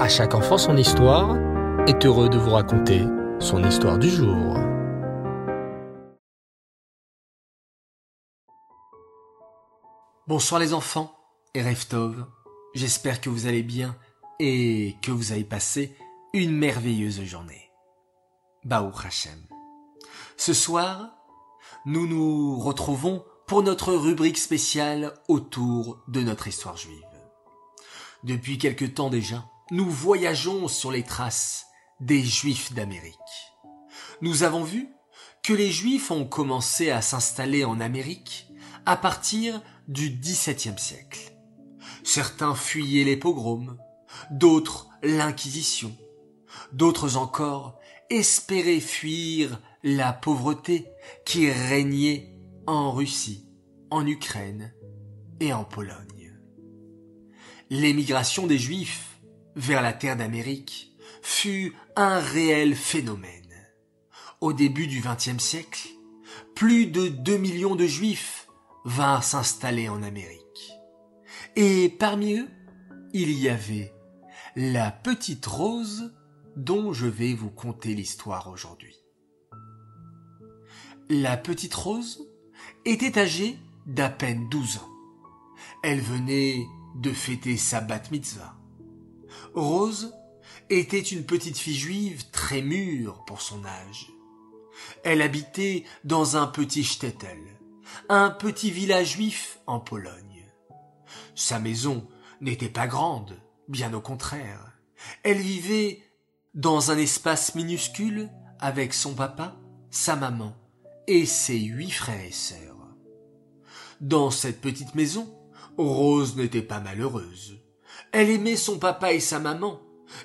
À chaque enfant son histoire est heureux de vous raconter son histoire du jour. Bonsoir les enfants et Reftov, j'espère que vous allez bien et que vous avez passé une merveilleuse journée. Baou Hashem. Ce soir, nous nous retrouvons pour notre rubrique spéciale autour de notre histoire juive. Depuis quelque temps déjà, nous voyageons sur les traces des Juifs d'Amérique. Nous avons vu que les Juifs ont commencé à s'installer en Amérique à partir du XVIIe siècle. Certains fuyaient les pogroms, d'autres l'Inquisition, d'autres encore espéraient fuir la pauvreté qui régnait en Russie, en Ukraine et en Pologne. L'émigration des Juifs vers la terre d'Amérique fut un réel phénomène. Au début du XXe siècle, plus de 2 millions de juifs vinrent s'installer en Amérique. Et parmi eux, il y avait la petite Rose dont je vais vous conter l'histoire aujourd'hui. La petite Rose était âgée d'à peine 12 ans. Elle venait de fêter sa bat mitzvah. Rose était une petite fille juive très mûre pour son âge. Elle habitait dans un petit shtetl, un petit village juif en Pologne. Sa maison n'était pas grande, bien au contraire. Elle vivait dans un espace minuscule avec son papa, sa maman et ses huit frères et sœurs. Dans cette petite maison, Rose n'était pas malheureuse. Elle aimait son papa et sa maman,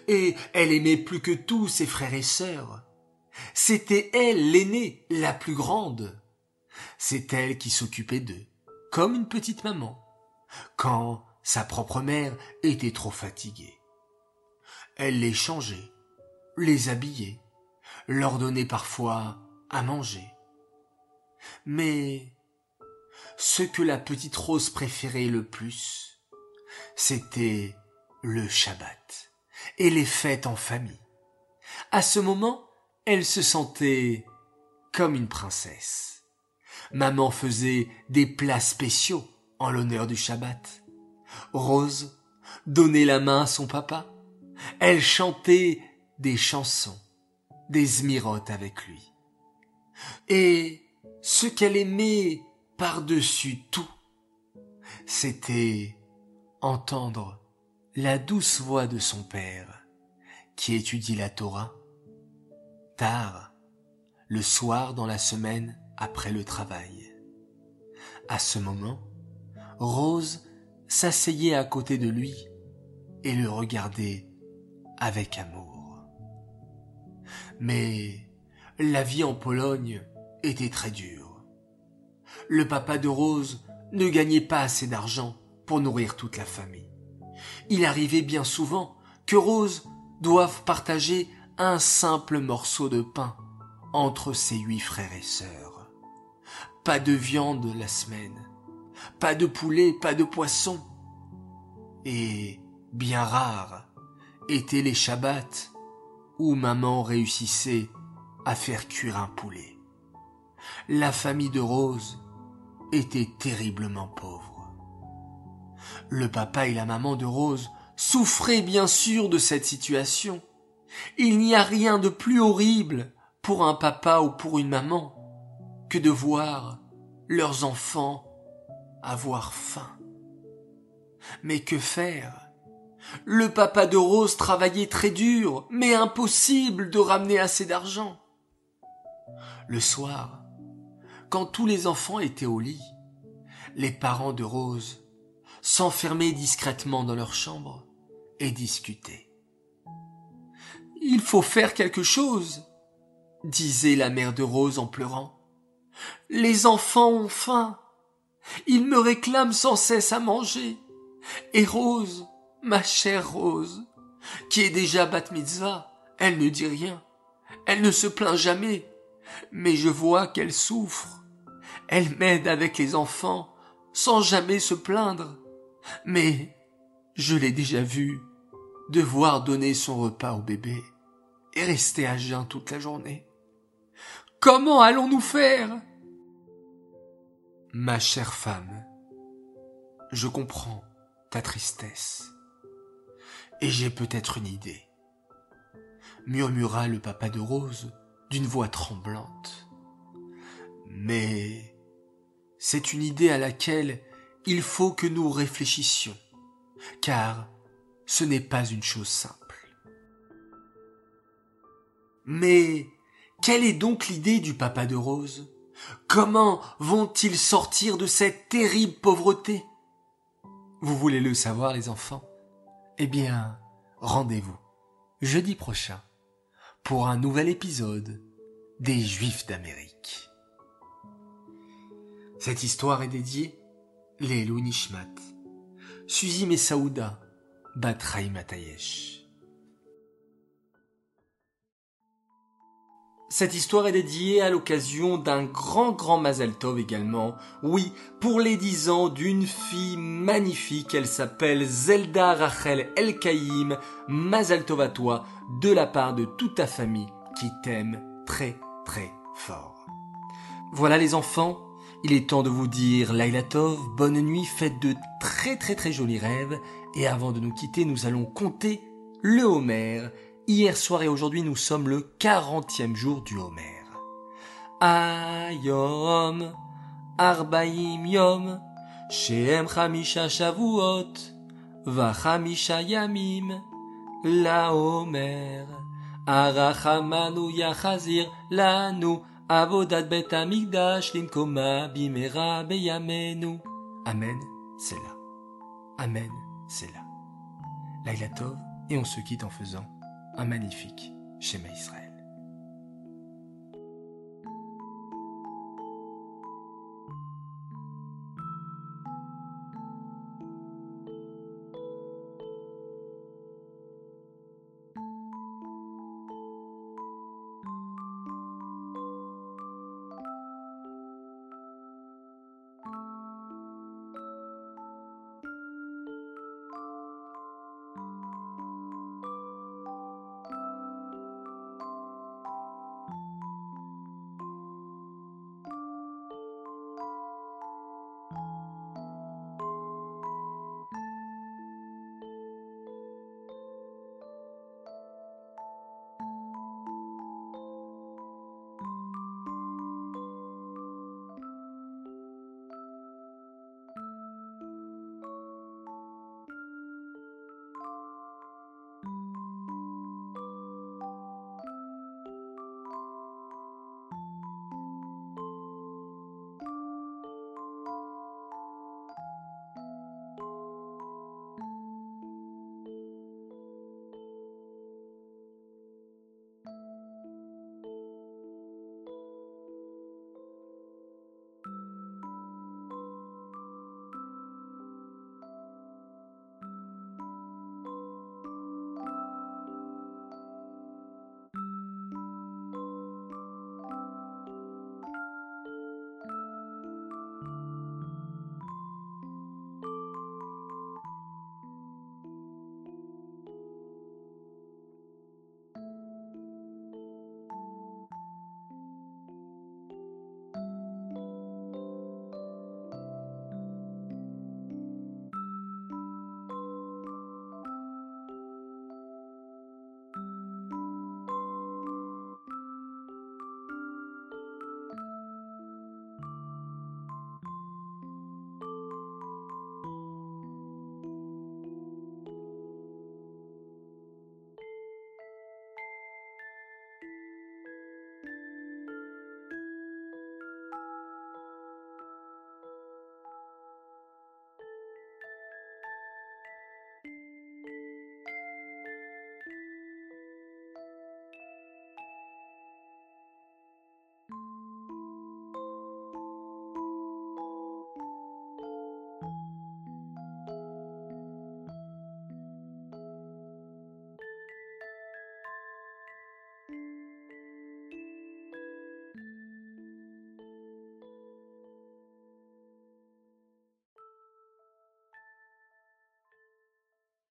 et elle aimait plus que tout ses frères et sœurs. C'était elle l'aînée, la plus grande. C'est elle qui s'occupait d'eux, comme une petite maman, quand sa propre mère était trop fatiguée. Elle les changeait, les habillait, leur donnait parfois à manger. Mais ce que la petite Rose préférait le plus, c'était le Shabbat et les fêtes en famille. À ce moment, elle se sentait comme une princesse. Maman faisait des plats spéciaux en l'honneur du Shabbat. Rose donnait la main à son papa. Elle chantait des chansons, des zmirotes avec lui. Et ce qu'elle aimait par-dessus tout, c'était entendre la douce voix de son père qui étudie la Torah tard, le soir dans la semaine après le travail. À ce moment, Rose s'asseyait à côté de lui et le regardait avec amour. Mais la vie en Pologne était très dure. Le papa de Rose ne gagnait pas assez d'argent pour nourrir toute la famille. Il arrivait bien souvent que Rose doive partager un simple morceau de pain entre ses huit frères et sœurs. Pas de viande la semaine, pas de poulet, pas de poisson. Et bien rares étaient les Shabbats où maman réussissait à faire cuire un poulet. La famille de Rose était terriblement pauvre. Le papa et la maman de Rose souffraient bien sûr de cette situation. Il n'y a rien de plus horrible pour un papa ou pour une maman que de voir leurs enfants avoir faim. Mais que faire? Le papa de Rose travaillait très dur, mais impossible de ramener assez d'argent. Le soir, quand tous les enfants étaient au lit, les parents de Rose s'enfermer discrètement dans leur chambre et discuter. Il faut faire quelque chose, disait la mère de Rose en pleurant. Les enfants ont faim. Ils me réclament sans cesse à manger. Et Rose, ma chère Rose, qui est déjà bat mitzvah, elle ne dit rien. Elle ne se plaint jamais. Mais je vois qu'elle souffre. Elle m'aide avec les enfants, sans jamais se plaindre. Mais je l'ai déjà vue devoir donner son repas au bébé et rester à jeun toute la journée. Comment allons-nous faire? Ma chère femme, je comprends ta tristesse. Et j'ai peut-être une idée, murmura le papa de Rose d'une voix tremblante. Mais c'est une idée à laquelle il faut que nous réfléchissions, car ce n'est pas une chose simple. Mais quelle est donc l'idée du papa de Rose? Comment vont-ils sortir de cette terrible pauvreté? Vous voulez le savoir, les enfants? Eh bien, rendez-vous jeudi prochain pour un nouvel épisode des Juifs d'Amérique. Cette histoire est dédiée les Nishmat, Suzy Messaouda, Batraï Matayesh. Cette histoire est dédiée à l'occasion d'un grand grand Mazel Tov également. Oui, pour les dix ans d'une fille magnifique, elle s'appelle Zelda Rachel El Kaïm. Mazel Tov à toi, de la part de toute ta famille qui t'aime très très fort. Voilà les enfants, il est temps de vous dire Laila Tov, bonne nuit, faites de très très très jolis rêves. Et avant de nous quitter, nous allons compter le Homer Hier soir et aujourd'hui, nous sommes le quarantième jour du Homer. Ayom, Arbaim Yom, Sheem Chamisha Shavuot, Vachamisha Yamim, La Homer, Arachamanu Yachazir, Lanu, Avodat Bet Amigdash, Limkoma, Bimera, Beyamenu. Amen, c'est là. Amen, c'est là. Laila et on se quitte en faisant un magnifique schéma Israël.